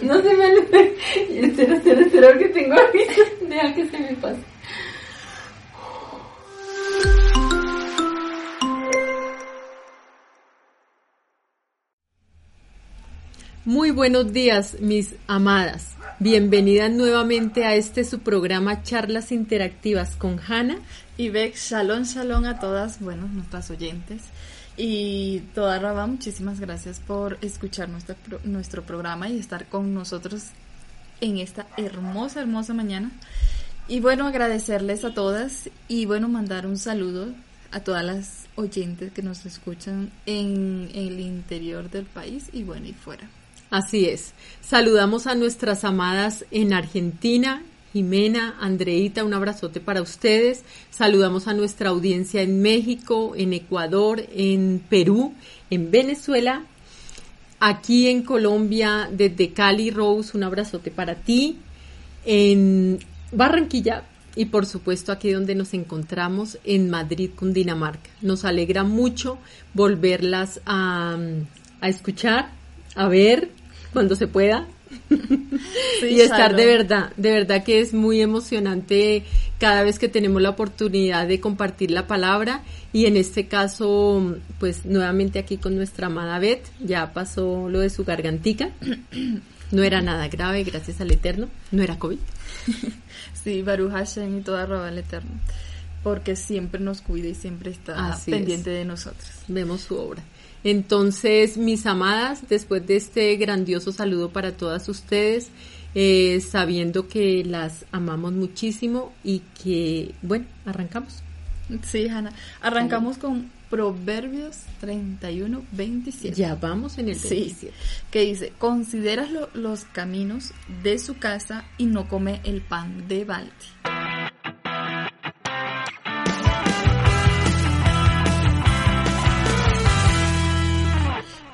No se me Espera, espera, espera, que tengo ahorita. Deja que se me pase. Muy buenos días, mis amadas. Bienvenidas nuevamente a este su programa Charlas Interactivas con Hanna y Beck. Shalom, shalom a todas, bueno, nuestras oyentes. Y toda Rabá, muchísimas gracias por escuchar nuestro, nuestro programa y estar con nosotros en esta hermosa, hermosa mañana. Y bueno, agradecerles a todas y bueno, mandar un saludo a todas las oyentes que nos escuchan en, en el interior del país y bueno, y fuera. Así es. Saludamos a nuestras amadas en Argentina, Jimena, Andreita, un abrazote para ustedes. Saludamos a nuestra audiencia en México, en Ecuador, en Perú, en Venezuela, aquí en Colombia, desde Cali, Rose, un abrazote para ti. En Barranquilla y por supuesto aquí donde nos encontramos en Madrid, Cundinamarca. Nos alegra mucho volverlas a, a escuchar, a ver cuando se pueda y estar de verdad, de verdad que es muy emocionante cada vez que tenemos la oportunidad de compartir la palabra y en este caso, pues nuevamente aquí con nuestra amada Beth, ya pasó lo de su gargantica, no era nada grave, gracias al Eterno, no era COVID. Sí, Baruch Hashem y toda roba al Eterno, porque siempre nos cuida y siempre está pendiente de nosotros. Vemos su obra. Entonces, mis amadas, después de este grandioso saludo para todas ustedes, eh, sabiendo que las amamos muchísimo y que, bueno, arrancamos. Sí, Hanna. Arrancamos con Proverbios 31, 27. Ya vamos en el 27. Sí, que dice, consideras los caminos de su casa y no come el pan de balde.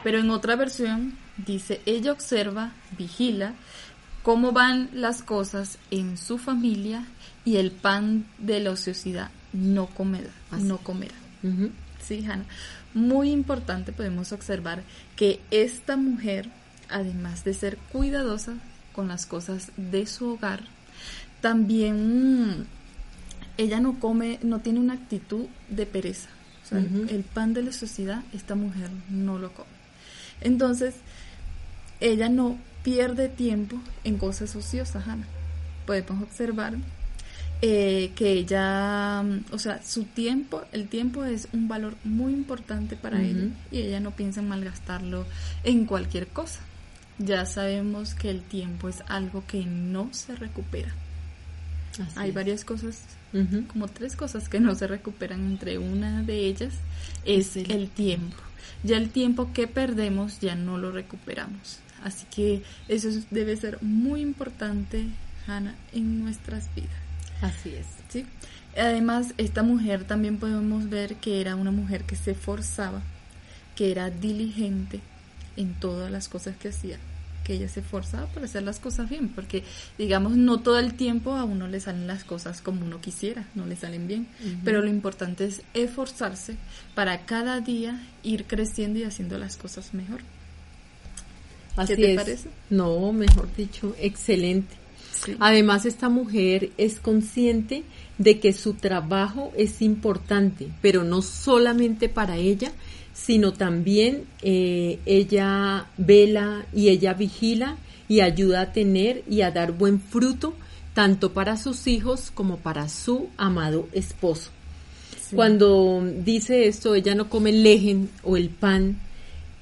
Pero en otra versión dice, ella observa, vigila cómo van las cosas en su familia y el pan de la ociosidad no comerá. No comerá. Sí, Hannah. Muy importante podemos observar que esta mujer, además de ser cuidadosa con las cosas de su hogar, también ella no come, no tiene una actitud de pereza. el pan de la sociedad, esta mujer no lo come. Entonces, ella no pierde tiempo en cosas ociosas, Ana. Podemos observar eh, que ella, mm, o sea, su tiempo, el tiempo es un valor muy importante para ella y ella no piensa en malgastarlo en cualquier cosa. Ya sabemos que el tiempo es algo que no se recupera. Hay varias cosas, como tres cosas que no se recuperan. Entre una de ellas es el tiempo ya el tiempo que perdemos ya no lo recuperamos. Así que eso debe ser muy importante, Hannah, en nuestras vidas. Así es. ¿sí? Además, esta mujer también podemos ver que era una mujer que se forzaba, que era diligente en todas las cosas que hacía que ella se esforzaba por hacer las cosas bien, porque digamos, no todo el tiempo a uno le salen las cosas como uno quisiera, no le salen bien, pero lo importante es esforzarse para cada día ir creciendo y haciendo las cosas mejor. Así ¿Qué te parece? No, mejor dicho, excelente. Además, esta mujer es consciente de que su trabajo es importante, pero no solamente para ella, sino también eh, ella vela y ella vigila y ayuda a tener y a dar buen fruto tanto para sus hijos como para su amado esposo. Cuando dice esto, ella no come el lejen o el pan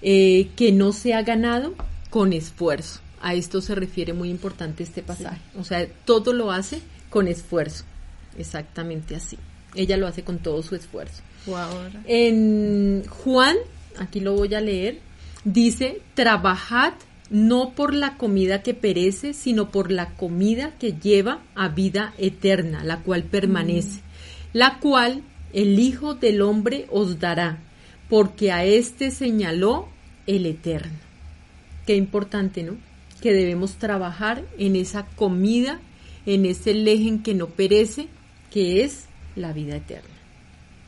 eh, que no se ha ganado con esfuerzo. A esto se refiere muy importante este pasaje. O sea, todo lo hace con esfuerzo. Exactamente así. Ella lo hace con todo su esfuerzo. En Juan, aquí lo voy a leer, dice, trabajad no por la comida que perece, sino por la comida que lleva a vida eterna, la cual permanece, la cual el Hijo del Hombre os dará, porque a éste señaló el Eterno. Qué importante, ¿no? Que debemos trabajar en esa comida, en ese lejen que no perece, que es la vida eterna.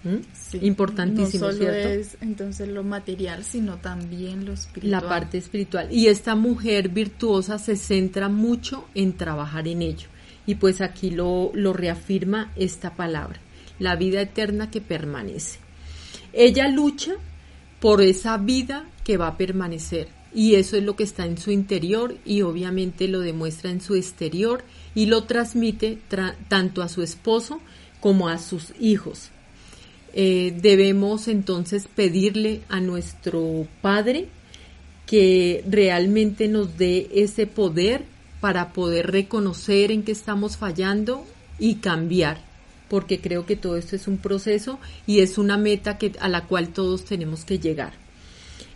¿Mm? Importantísimo, no solo es entonces lo material, sino también lo espiritual. La parte espiritual. Y esta mujer virtuosa se centra mucho en trabajar en ello. Y pues aquí lo, lo reafirma esta palabra, la vida eterna que permanece. Ella lucha por esa vida que va a permanecer. Y eso es lo que está en su interior y obviamente lo demuestra en su exterior y lo transmite tanto a su esposo como a sus hijos. Eh, debemos entonces pedirle a nuestro Padre que realmente nos dé ese poder para poder reconocer en qué estamos fallando y cambiar, porque creo que todo esto es un proceso y es una meta que, a la cual todos tenemos que llegar.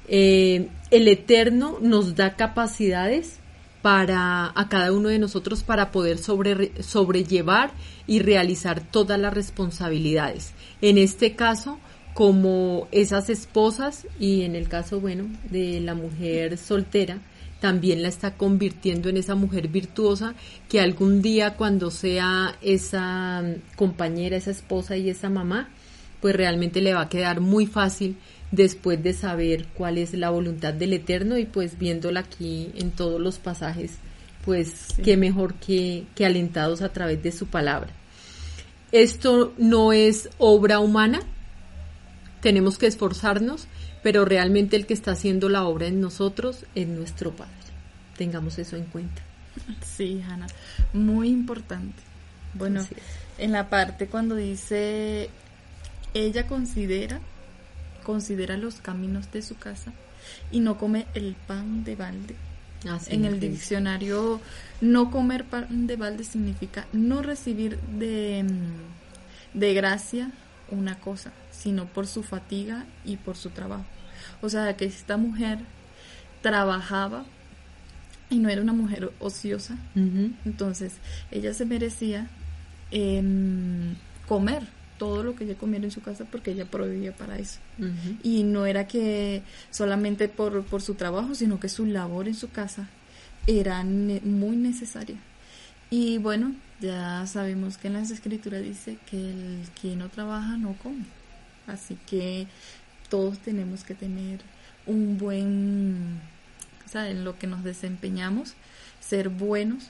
Eh, el Eterno nos da capacidades para a cada uno de nosotros para poder sobre, sobrellevar y realizar todas las responsabilidades. En este caso, como esas esposas y en el caso, bueno, de la mujer soltera, también la está convirtiendo en esa mujer virtuosa que algún día cuando sea esa compañera, esa esposa y esa mamá, pues realmente le va a quedar muy fácil después de saber cuál es la voluntad del Eterno y pues viéndola aquí en todos los pasajes, pues qué mejor que, que alentados a través de su palabra. Esto no es obra humana, tenemos que esforzarnos, pero realmente el que está haciendo la obra en nosotros es nuestro Padre. Tengamos eso en cuenta. Sí, Hanna, muy importante. Bueno, en la parte cuando dice, ella considera considera los caminos de su casa y no come el pan de balde. en el diccionario, no comer pan de balde significa no recibir de, mm, de gracia una cosa, sino por su fatiga y por su trabajo. O sea, que esta mujer trabajaba y no era una mujer ociosa, entonces ella se merecía em, comer todo lo que ella comiera en su casa porque ella proveía para eso. Y no era que solamente por, por su trabajo, sino que su labor en su casa era muy necesaria. Y bueno, ya sabemos que en las escrituras dice que el que no trabaja no come. Así que todos tenemos que tener un buen, o sea, en lo que nos desempeñamos, ser buenos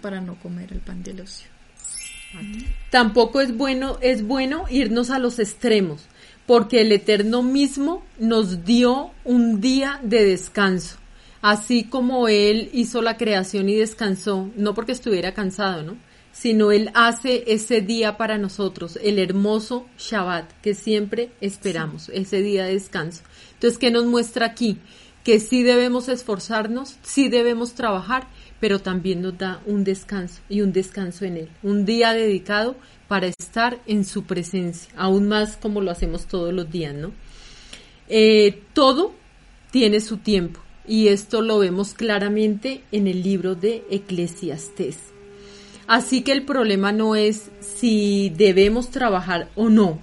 para no comer el pan del ocio. Tampoco es bueno, es bueno irnos a los extremos, porque el Eterno mismo nos dio un día de descanso. Así como Él hizo la creación y descansó, no porque estuviera cansado, ¿no? Sino Él hace ese día para nosotros, el hermoso Shabbat, que siempre esperamos, ese día de descanso. Entonces, ¿qué nos muestra aquí? Que sí debemos esforzarnos, sí debemos trabajar, pero también nos da un descanso y un descanso en Él, un día dedicado para estar en su presencia, aún más como lo hacemos todos los días, ¿no? Eh, todo tiene su tiempo y esto lo vemos claramente en el libro de Eclesiastés. Así que el problema no es si debemos trabajar o no,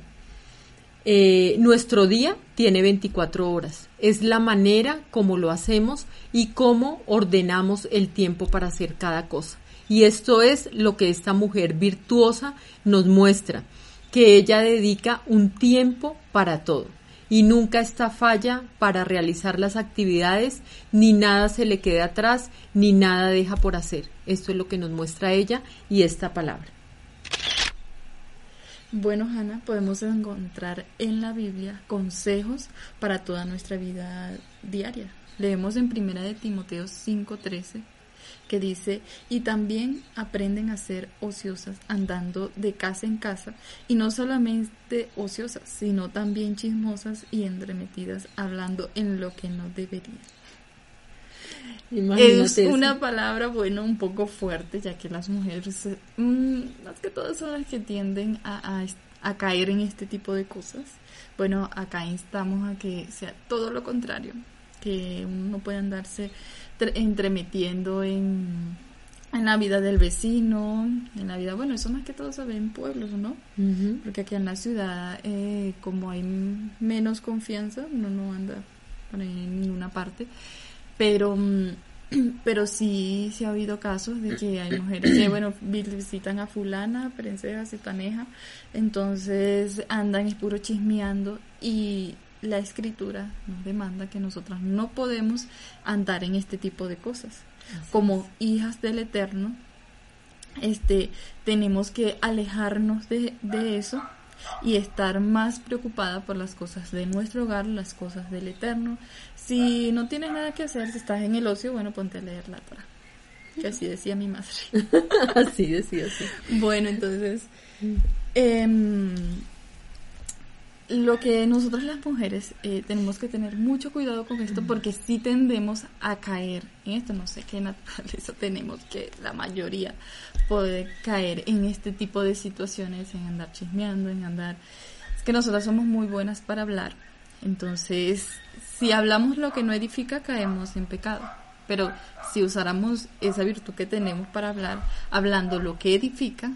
eh, nuestro día tiene 24 horas. Es la manera como lo hacemos y cómo ordenamos el tiempo para hacer cada cosa. Y esto es lo que esta mujer virtuosa nos muestra, que ella dedica un tiempo para todo y nunca está falla para realizar las actividades, ni nada se le queda atrás, ni nada deja por hacer. Esto es lo que nos muestra ella y esta palabra. Bueno, Hanna, podemos encontrar en la Biblia consejos para toda nuestra vida diaria. Leemos en Primera de Timoteo 5:13 que dice, y también aprenden a ser ociosas andando de casa en casa, y no solamente ociosas, sino también chismosas y entremetidas, hablando en lo que no deberían es una palabra, bueno, un poco fuerte, ya que las mujeres, mm, más que todas son las que tienden a, a, caer en este tipo de cosas. Bueno, acá instamos a que sea todo lo contrario, que uno no pueda andarse entremetiendo en, en la vida del vecino, en la vida, bueno, eso más que todo se ve en pueblos, ¿no? Porque aquí en la ciudad, eh, como hay menos confianza, uno no anda por en ninguna parte, pero mm, pero sí, sí ha habido casos de que hay mujeres que, bueno, visitan a fulana, princesa, citaneja, entonces andan es puro chismeando y la escritura nos demanda que nosotras no podemos andar en este tipo de cosas. Como hijas del Eterno, este, tenemos que alejarnos de, de eso y estar más preocupada por las cosas de nuestro hogar, las cosas del eterno. Si no tienes nada que hacer, si estás en el ocio, bueno, ponte a leer la Torah. Que así decía mi madre. así decía, sí. Bueno, entonces, eh, lo que nosotras las mujeres eh, tenemos que tener mucho cuidado con esto porque sí tendemos a caer en esto, no sé qué naturaleza tenemos, que la mayoría puede caer en este tipo de situaciones, en andar chismeando, en andar... Es que nosotras somos muy buenas para hablar, entonces si hablamos lo que no edifica caemos en pecado, pero si usáramos esa virtud que tenemos para hablar, hablando lo que edifica,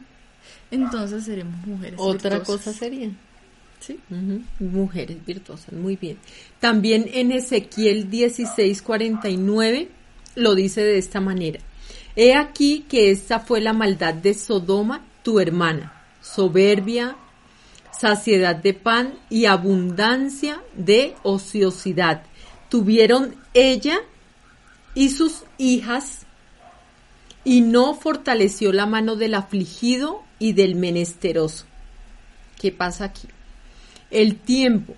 entonces seremos mujeres. Otra cosa sería Mujeres virtuosas, muy bien. También en Ezequiel 16:49 lo dice de esta manera. He aquí que esta fue la maldad de Sodoma, tu hermana, soberbia, saciedad de pan y abundancia de ociosidad. Tuvieron ella y sus hijas y no fortaleció la mano del afligido y del menesteroso. ¿Qué pasa aquí? El tiempo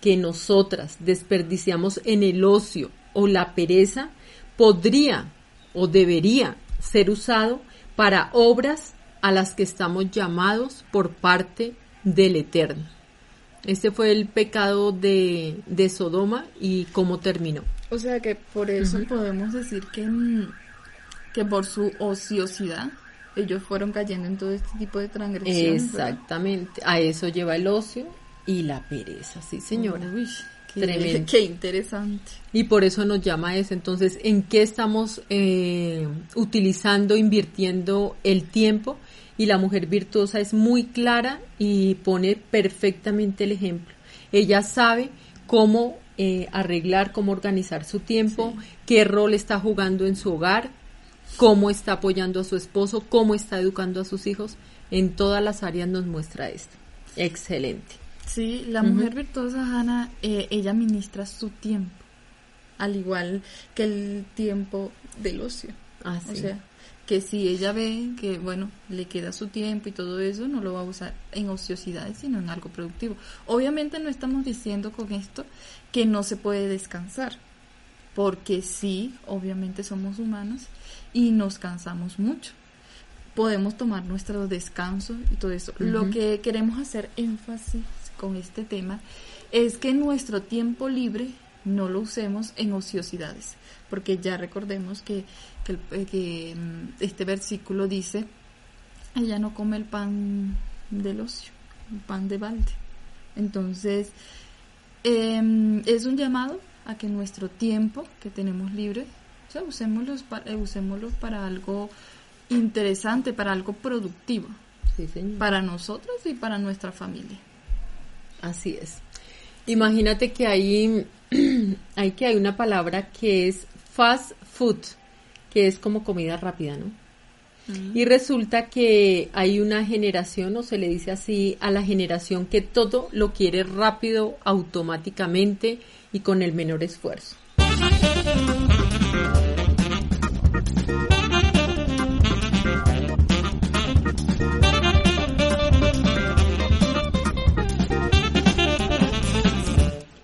que nosotras desperdiciamos en el ocio o la pereza podría o debería ser usado para obras a las que estamos llamados por parte del Eterno. Este fue el pecado de, Sodoma y cómo terminó. O sea que por eso podemos decir que, mm, que por su ociosidad ellos fueron cayendo en todo este tipo de transgresiones. Exactamente, a eso lleva el ocio y la pereza, sí señora. Uy, qué, qué interesante. Y por eso nos llama eso. Entonces, ¿en qué estamos eh, utilizando, invirtiendo el tiempo? Y la mujer virtuosa es muy clara y pone perfectamente el ejemplo. Ella sabe cómo eh, arreglar, cómo organizar su tiempo, qué rol está jugando en su hogar, cómo está apoyando a su esposo, cómo está educando a sus hijos. En todas las áreas nos muestra esto. Excelente. Sí, la mujer virtuosa, Hannah, eh, ella ministra su tiempo, al igual que el tiempo del ocio. Ah, o sea, que si ella ve que, bueno, le queda su tiempo y todo eso, no lo va a usar en ociosidades, sino en algo productivo. Obviamente no estamos diciendo con esto que no se puede descansar, porque sí, obviamente somos humanos y nos cansamos mucho podemos tomar nuestro descanso y todo eso. Lo que queremos hacer énfasis con este tema es que nuestro tiempo libre no lo usemos en ociosidades, porque ya recordemos que, que, eh, mm, este versículo dice, ella no come el pan del ocio, el pan de balde. Entonces, em, es un llamado a que nuestro tiempo que tenemos libre, o sea, usémoslo para, eh, usémoslo para algo interesante, para algo productivo, para nosotros y para nuestra familia. Así es. Imagínate que hay, hay que hay una palabra que es fast food, que es como comida rápida, ¿no? Y resulta que hay una generación, o se le dice así, a la generación que todo lo quiere rápido, automáticamente y con el menor esfuerzo.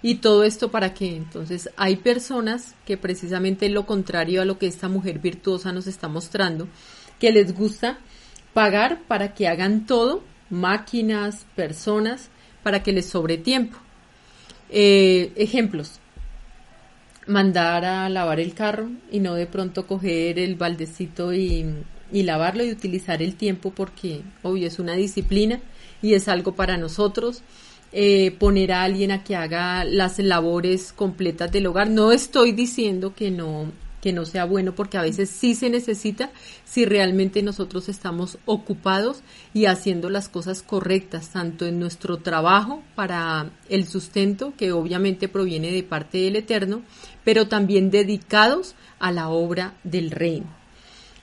Y todo esto para qué? Entonces hay personas que precisamente lo contrario a lo que esta mujer virtuosa nos está mostrando, que les gusta pagar para que hagan todo, máquinas, personas, para que les sobre tiempo. Eh, ejemplos, mandar a lavar el carro y no de pronto coger el baldecito y, y lavarlo y utilizar el tiempo porque, obvio, es una disciplina y es algo para nosotros eh, poner a alguien a que haga las labores completas del hogar. No estoy diciendo que no, que no sea bueno, porque a veces sí se necesita si realmente nosotros estamos ocupados y haciendo las cosas correctas, tanto en nuestro trabajo para el sustento, que obviamente proviene de parte del Eterno, pero también dedicados a la obra del reino.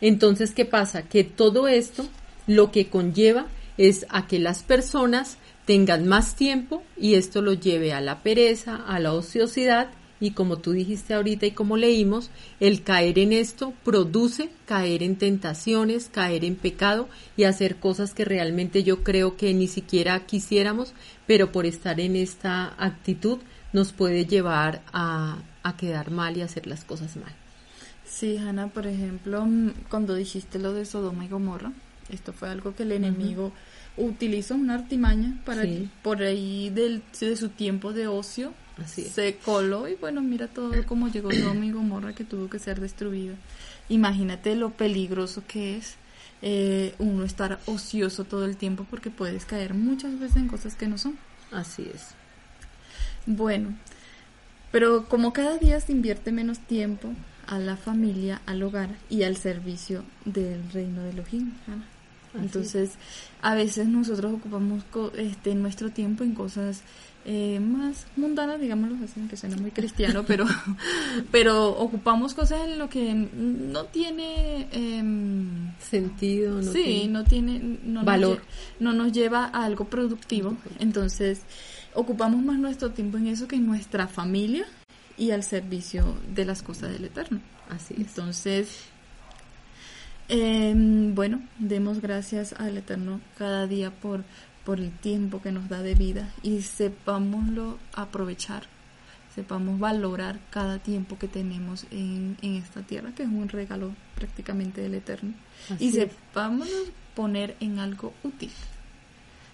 Entonces, ¿qué pasa? Que todo esto lo que conlleva es a que las personas tengan más tiempo y esto lo lleve a la pereza, a la ociosidad y como tú dijiste ahorita y como leímos, el caer en esto produce caer en tentaciones, caer en pecado y hacer cosas que realmente yo creo que ni siquiera quisiéramos, pero por estar en esta actitud nos puede llevar a, a quedar mal y hacer las cosas mal. Sí, Hanna, por ejemplo, cuando dijiste lo de Sodoma y Gomorra, esto fue algo que el enemigo utilizó una artimaña para por ahí del, de su tiempo de ocio se coló y bueno mira todo como llegó Sodoma y Gomorra que tuvo que ser destruida imagínate lo peligroso que es eh, uno estar ocioso todo el tiempo porque puedes caer muchas veces en cosas que no son. Así es. Bueno pero como cada día se invierte menos tiempo a la familia, al hogar y al servicio del reino de Elohim. Entonces, a veces nosotros ocupamos este nuestro tiempo en cosas eh, más mundanas, digámoslo así, que suena muy cristiano, pero, pero ocupamos cosas en lo que no tiene em, sentido, no sí, no tiene valor, no nos lleva a algo productivo. Entonces, ocupamos más nuestro tiempo en eso que en nuestra familia y al servicio de las cosas del Eterno. Así Entonces, Em, bueno, demos gracias al Eterno cada día por, por el tiempo que nos da de vida y sepámoslo aprovechar, sepamos valorar cada tiempo que tenemos en, en esta tierra, que es un regalo prácticamente del Eterno, y sepámoslo poner en algo útil.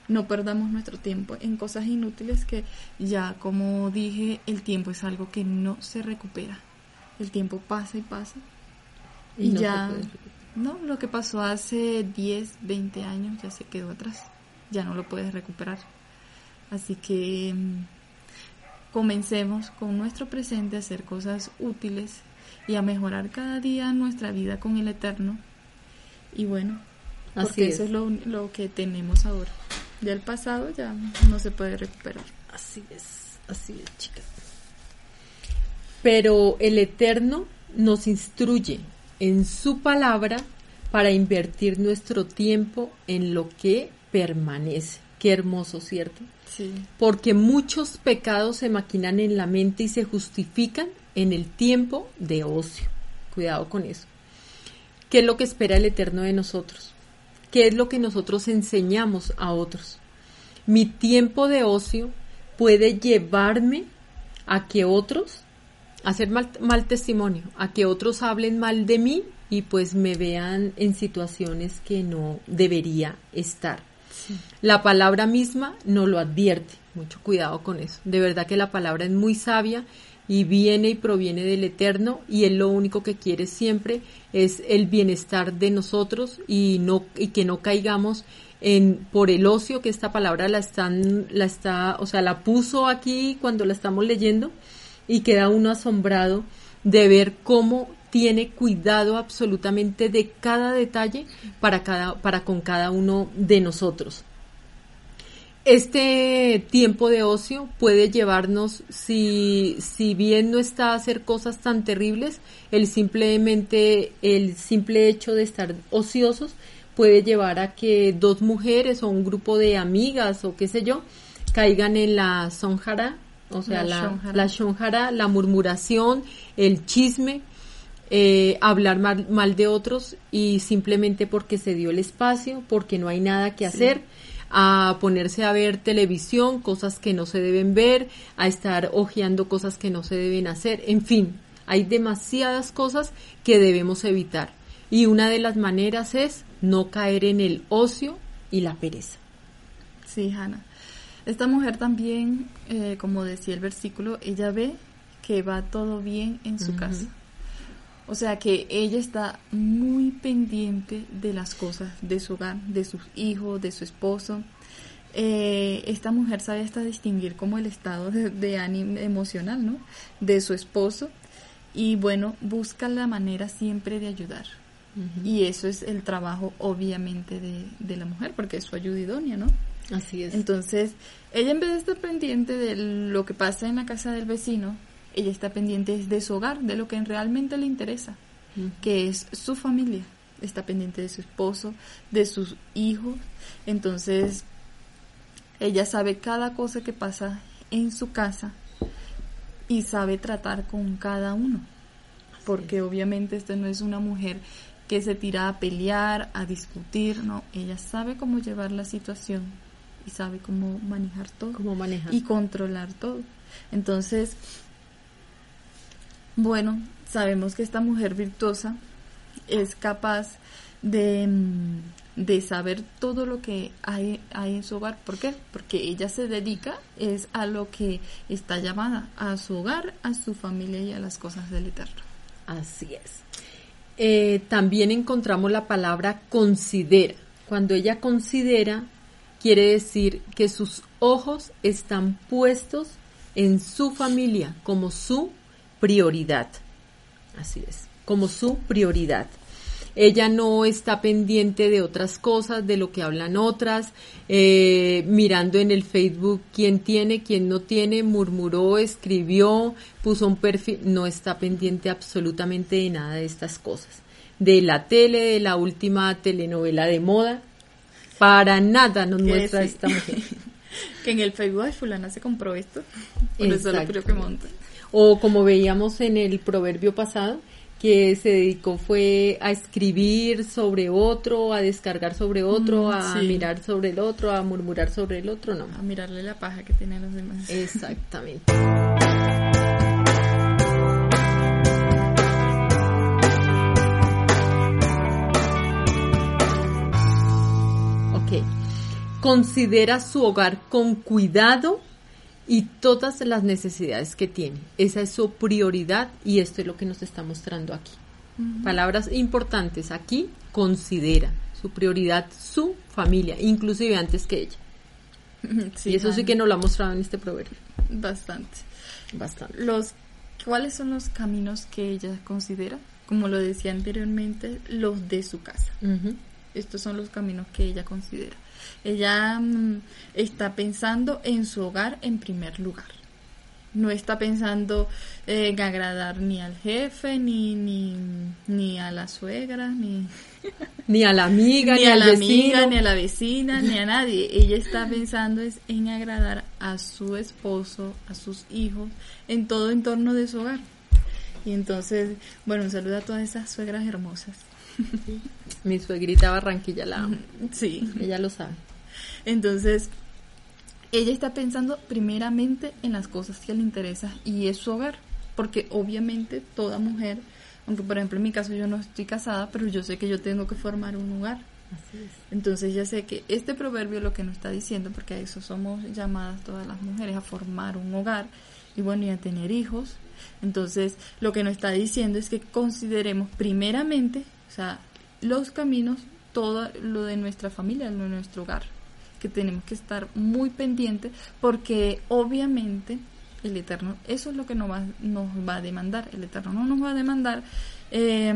No perdamos nuestro tiempo en cosas inútiles que ya, como dije, el tiempo es algo que no se recupera. El tiempo pasa y pasa y, ya no, lo que pasó hace 10, 20 años ya se quedó atrás. Ya no lo puedes recuperar. Así que mm, comencemos con nuestro presente a hacer cosas útiles y a mejorar cada día nuestra vida con el Eterno. Y bueno, porque eso es lo, lo que tenemos ahora. Ya el pasado ya no se puede recuperar. Así es, así es, chicas. Pero el Eterno nos instruye en su palabra para invertir nuestro tiempo en lo que permanece. Qué hermoso, ¿cierto? Sí. Porque muchos pecados se maquinan en la mente y se justifican en el tiempo de ocio. Cuidado con eso. ¿Qué es lo que espera el Eterno de nosotros? ¿Qué es lo que nosotros enseñamos a otros? Mi tiempo de ocio puede llevarme a que otros hacer mal, mal testimonio, a que otros hablen mal de mí y pues me vean en situaciones que no debería estar. La palabra misma no lo advierte, mucho cuidado con eso. De verdad que la palabra es muy sabia y viene y proviene del Eterno y él lo único que quiere siempre es el bienestar de nosotros y no y que no caigamos en por el ocio que esta palabra la están la está, o sea, la puso aquí cuando la estamos leyendo y queda uno asombrado de ver cómo tiene cuidado absolutamente de cada detalle para, cada, para con cada uno de nosotros. Este tiempo de ocio puede llevarnos, si, si bien no está a hacer cosas tan terribles, el simplemente, el simple hecho de estar ociosos puede llevar a que dos mujeres o un grupo de amigas o qué sé yo caigan en la sonjara o sea, la, la, shonjara, la murmuración, el chisme, eh, hablar mal, de otros y simplemente porque se dio el espacio, porque no hay nada que hacer, a ponerse a ver televisión, cosas que no se deben ver, a estar hojeando cosas que no se deben hacer, en fin, hay demasiadas cosas que debemos evitar. Y una de las maneras es no caer en el ocio y la pereza. Sí, Hannah. Esta mujer también, eh, como decía el versículo, ella ve que va todo bien en su casa. O sea que ella está muy pendiente de las cosas de su hogar, de sus hijos, de su esposo. Eh, esta mujer sabe hasta distinguir como el estado de, ánimo emocional, ¿no? De su esposo y bueno, busca la manera siempre de ayudar. Y eso es el trabajo obviamente de, de la mujer, porque es su ayuda idónea, ¿no? Así es. Entonces, ella en vez de estar pendiente de lo que pasa en la casa del vecino, ella está pendiente de su hogar, de lo que realmente le interesa, que es su familia. Está pendiente de su esposo, de sus hijos. Entonces, ella sabe cada cosa que pasa en su casa y sabe tratar con cada uno. Porque obviamente esta no es una mujer que se tira a pelear, a discutir, no, ella sabe cómo llevar la situación y sabe cómo manejar todo. Cómo manejar. Y controlar todo. Entonces, bueno, sabemos que esta mujer virtuosa es capaz de, mm, de saber todo lo que hay, hay en su hogar. ¿Por qué? Porque ella se dedica es a lo que está llamada, a su hogar, a su familia y a las cosas del Eterno. Así es. Eh, también encontramos la palabra considera. Cuando ella considera, quiere decir que sus ojos están puestos en su familia como su prioridad. Así es, como su prioridad. Ella no está pendiente de otras cosas, de lo que hablan otras, eh, mirando en el Facebook quién tiene, quién no tiene, murmuró, escribió, puso un perfil, no está pendiente absolutamente de nada de estas cosas. De la tele, de la última telenovela de moda, para nada nos muestra esta mujer. que en el Facebook, ay, fulana se compró esto, por eso lo creo que monta. O como veíamos en el proverbio pasado, que se dedicó fue a escribir sobre otro, a descargar sobre otro, a sí. mirar sobre el otro, a murmurar sobre el otro, no. A mirarle la paja que tienen los demás. Exactamente. Considera su hogar con cuidado y todas las necesidades que tiene. Esa es su prioridad y esto es lo que nos está mostrando aquí. Palabras importantes aquí, considera su prioridad, su familia, inclusive antes que ella. Sí, y eso sí que nos lo ha mostrado en este proverbio. Bastante. Bastante. Los, ¿Cuáles son los caminos que ella considera? Como lo decía anteriormente, los de su casa. Estos son los caminos que ella considera. Ella mm, está pensando en su hogar en primer lugar. No está pensando en agradar ni al jefe, ni, ni, ni a la suegra, ni, Ni a la amiga, ni, ni a la vecino. amiga, ni a la vecina, ni a nadie. Ella está pensando es en agradar a su esposo, a sus hijos, en todo entorno de su hogar. Y entonces, bueno, un saludo a todas esas suegras hermosas. Mi suegrita Barranquilla la amo. Sí. Ella lo sabe. Entonces, ella está pensando primeramente en las cosas que le interesan y es su hogar. Porque obviamente toda mujer, aunque por ejemplo en mi caso yo no estoy casada, pero yo sé que yo tengo que formar un hogar. Así es. Entonces ya sé que este proverbio lo que nos está diciendo, porque a eso somos llamadas todas las mujeres, a formar un hogar y bueno, y a tener hijos. Entonces lo que nos está diciendo es que consideremos primeramente, o sea, los caminos, todo lo de nuestra familia, lo de nuestro hogar, que tenemos que estar muy pendientes porque obviamente el Eterno, eso es lo que nos va, nos va a demandar. El Eterno no nos va a demandar eh,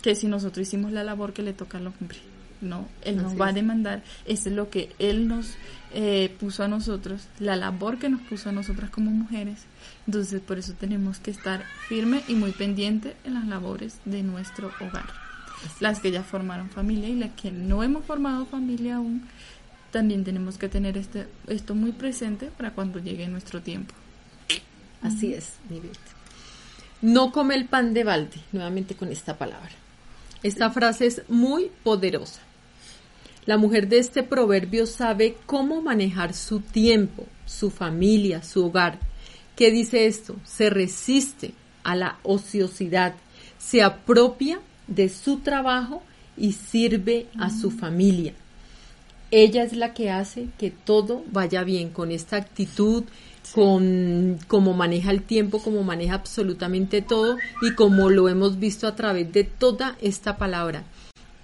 que si nosotros hicimos la labor que le toca al hombre. No, Él nos Así va a demandar. Eso es lo que Él nos eh, puso a nosotros, la labor que nos puso a nosotras como mujeres. Entonces, por eso tenemos que estar firme y muy pendiente en las labores de nuestro hogar. Las que ya formaron familia y las que no hemos formado familia aún, también tenemos que tener este, esto muy presente para cuando llegue nuestro tiempo. Así es, mi Betty. No come el pan de balde, nuevamente con esta palabra. Esta frase es muy poderosa. La mujer de este proverbio sabe cómo manejar su tiempo, su familia, su hogar. ¿Qué dice esto? Se resiste a la ociosidad, se apropia de su trabajo y sirve a su familia. Ella es la que hace que todo vaya bien con esta actitud, con cómo maneja el tiempo, cómo maneja absolutamente todo y como lo hemos visto a través de toda esta palabra.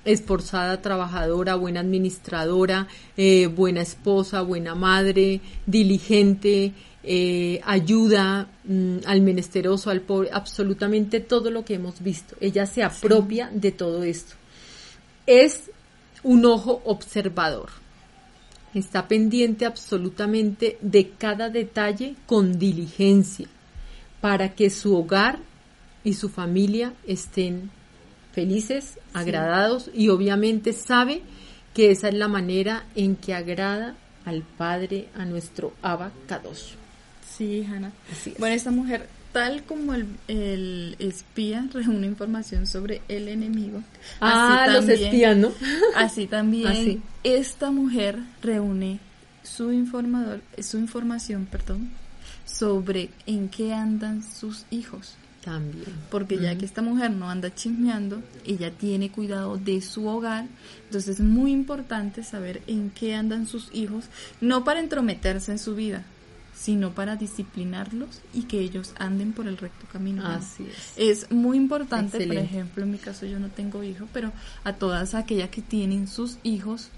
Esforzada, trabajadora, buena administradora, eh, buena esposa, buena madre, diligente, eh, ayuda mm, al menesteroso, al pobre, absolutamente todo lo que hemos visto. Ella se apropia de todo esto. Es un ojo observador. Está pendiente absolutamente de cada detalle con diligencia para que su hogar y su familia estén felices, agradados y obviamente sabe que esa es la manera en que agrada al Padre, a nuestro Abacados. Sí, Hanna. Bueno, esta mujer, tal como el, espía reúne información sobre el enemigo. Ah, así los espías, ¿no? Así también esta mujer reúne su informador, su información, perdón, sobre en qué andan sus hijos. También. Porque ya que esta mujer no anda chismeando, ella tiene cuidado de su hogar, entonces es muy importante saber en qué andan sus hijos, no para entrometerse en su vida, sino para disciplinarlos y que ellos anden por el recto camino. Así es. Es muy importante, por ejemplo, en mi caso yo no tengo hijos, pero a todas aquellas que tienen sus hijos,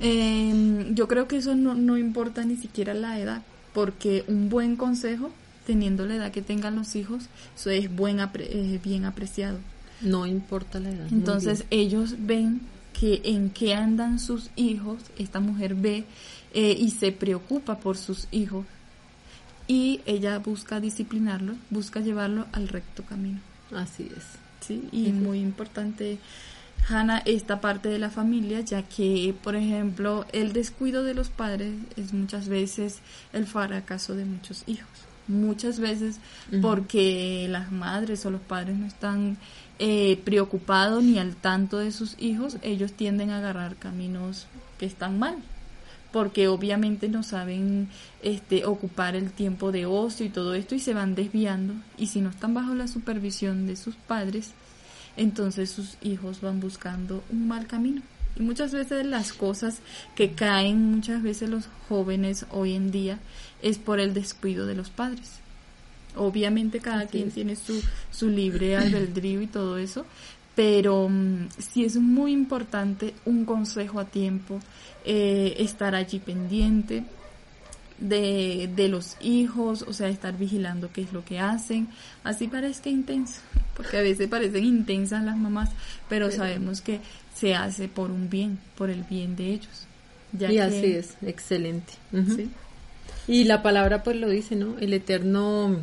em, yo creo que eso no, no importa ni siquiera la edad, porque un buen consejo, teniendo la edad que tengan los hijos, eso es buen eh, bien apreciado. No importa la edad. Entonces ellos ven que en qué andan sus hijos, esta mujer ve eh, y se preocupa por sus hijos y ella busca disciplinarlo, busca llevarlo al recto camino. Así es. Sí, y muy importante, Hannah, esta parte de la familia, ya que, por ejemplo, el descuido de los padres es muchas veces el fracaso de muchos hijos. Muchas veces porque las madres o los padres no están eh, preocupados ni al tanto de sus hijos, ellos tienden a agarrar caminos que están mal porque obviamente no saben este, ocupar el tiempo de ocio y todo esto y se van desviando y si no están bajo la supervisión de sus padres, entonces sus hijos van buscando un mal camino. Y muchas veces las cosas que caen muchas veces los jóvenes hoy en día es por el descuido de los padres. Obviamente cada quien tiene su, su libre albedrío y todo eso, pero mm, sí es muy importante un consejo a tiempo, eh, estar allí pendiente de, de, los hijos, o sea, estar vigilando qué es lo que hacen, así parezca intenso, porque a veces parecen intensas las mamás, pero, sabemos que se hace por un bien, por el bien de ellos. y así es, excelente. Y la palabra pues lo dice, ¿no? El Eterno,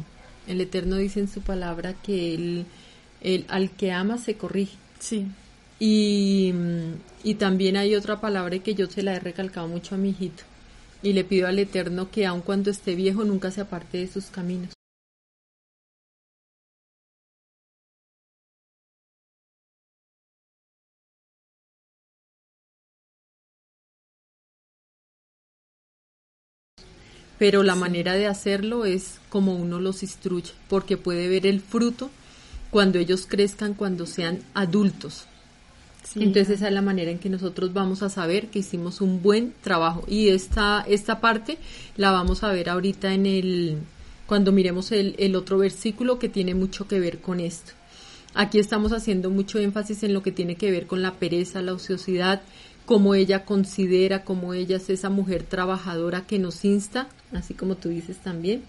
el Eterno dice en su palabra que el el al que ama se corrige. Sí. Y, y también hay otra palabra que yo se la he recalcado mucho a mi hijito. Y le pido al Eterno que aun cuando esté viejo nunca se aparte de sus caminos. Pero la manera de hacerlo es como uno los instruye, porque puede ver el fruto cuando ellos crezcan, cuando sean adultos. Entonces esa es la manera en que nosotros vamos a saber que hicimos un buen trabajo. Y esta, esta parte la vamos a ver ahorita en el, cuando miremos el, el otro versículo que tiene mucho que ver con esto. Aquí estamos haciendo mucho énfasis en lo que tiene que ver con la pereza, la ociosidad, cómo ella considera, cómo ella es esa mujer trabajadora que nos insta, así como tú dices también,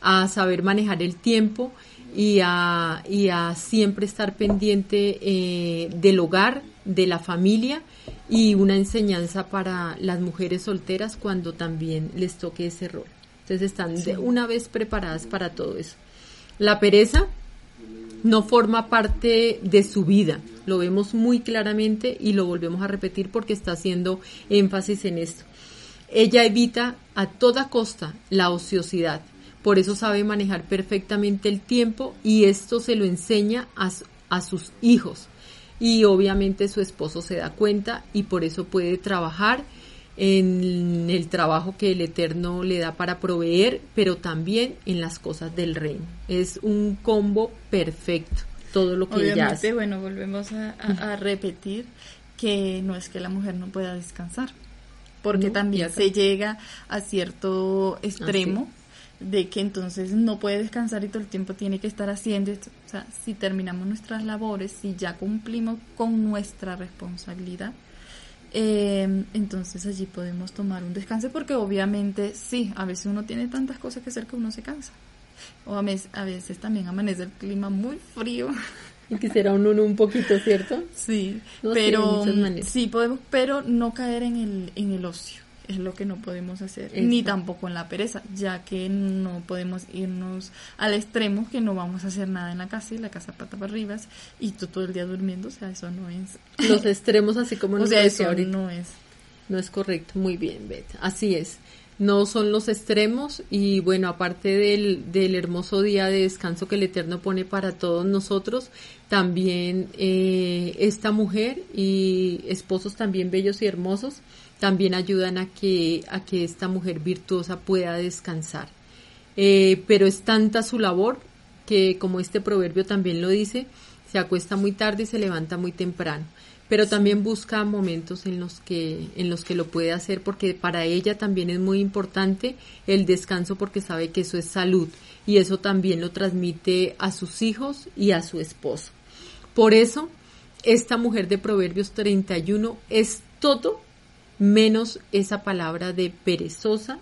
a saber manejar el tiempo y a, y a siempre estar pendiente eh, del hogar, de la familia y una enseñanza para las mujeres solteras cuando también les toque ese rol. Entonces están de una vez preparadas para todo eso. La pereza no forma parte de su vida, lo vemos muy claramente y lo volvemos a repetir porque está haciendo énfasis en esto. Ella evita a toda costa la ociosidad, por eso sabe manejar perfectamente el tiempo y esto se lo enseña a, a sus hijos. Y obviamente su esposo se da cuenta y por eso puede trabajar en el trabajo que el Eterno le da para proveer, pero también en las cosas del reino. Es un combo perfecto, todo lo que Obviamente, ella hace. bueno, volvemos a, repetir que no es que la mujer no pueda descansar, porque también se llega a cierto extremo de que entonces no puede descansar y todo el tiempo tiene que estar haciendo esto. O sea, si terminamos nuestras labores, si ya cumplimos con nuestra responsabilidad, Eh, entonces allí podemos tomar un descanso porque obviamente sí, a veces uno tiene tantas cosas que hacer que uno se cansa. O a veces, a veces también amanece el clima muy frío. Y quisiera uno un poquito, ¿cierto? Sí, pero sí podemos, pero no caer en el, en el ocio es lo que no podemos hacer, ni tampoco en la pereza, ya que no podemos irnos al extremo que no vamos a hacer nada en la casa y la casa pata para arriba y tú todo el día durmiendo, o sea, eso no es. Los extremos así como o sea, eso no es. No es correcto, muy bien, Beth, así es. No son los extremos y bueno, aparte del, del hermoso día de descanso que el Eterno pone para todos nosotros, también eh, esta mujer y esposos también bellos y hermosos, también ayudan a que, a que esta mujer virtuosa pueda descansar. Eh, pero es tanta su labor que, como este proverbio también lo dice, se acuesta muy tarde y se levanta muy temprano. Pero también busca momentos en los que, en los que lo puede hacer porque para ella también es muy importante el descanso porque sabe que eso es salud y eso también lo transmite a sus hijos y a su esposo. Por eso, esta mujer de Proverbios 31 es todo menos esa palabra de perezosa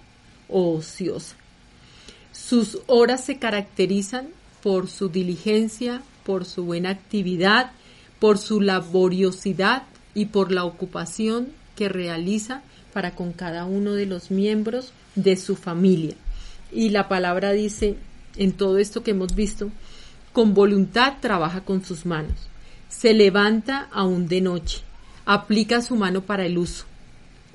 o ociosa. Sus horas se caracterizan por su diligencia, por su buena actividad, por su laboriosidad y por la ocupación que realiza para con cada uno de los miembros de su familia. Y la palabra dice, en todo esto que hemos visto, con voluntad trabaja con sus manos, se levanta aún de noche, aplica su mano para el uso,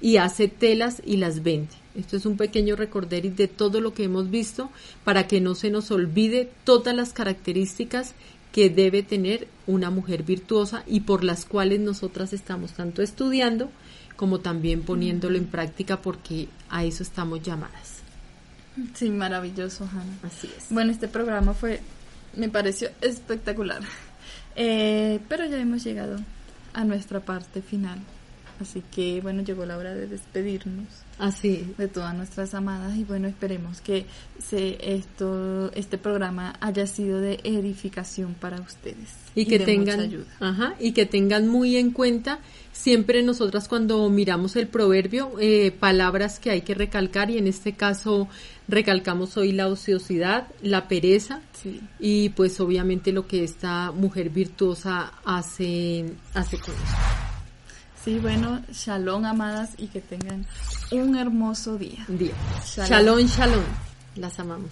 y hace telas y las vende. Esto es un pequeño recorderis de todo lo que hemos visto para que no se nos olvide todas las características que debe tener una mujer virtuosa y por las cuales nosotras estamos tanto estudiando como también poniéndolo en práctica porque a eso estamos llamadas. Sí, maravilloso, Hanna. Así es. Bueno, este programa fue, me pareció espectacular. Eh, pero ya hemos llegado a nuestra parte final. Así que bueno, llegó la hora de despedirnos. Así. De todas nuestras amadas y bueno, esperemos que se, esto, este programa haya sido de edificación para ustedes. Y, que tengan, ayuda. Ajá, y que tengan muy en cuenta siempre nosotras cuando miramos el proverbio, eh, palabras que hay que recalcar y en este caso recalcamos hoy la ociosidad, la pereza y pues obviamente lo que esta mujer virtuosa hace, hace con eso. Sí, bueno, shalom amadas y que tengan un hermoso día. Día. Shalom, shalom. Las amamos.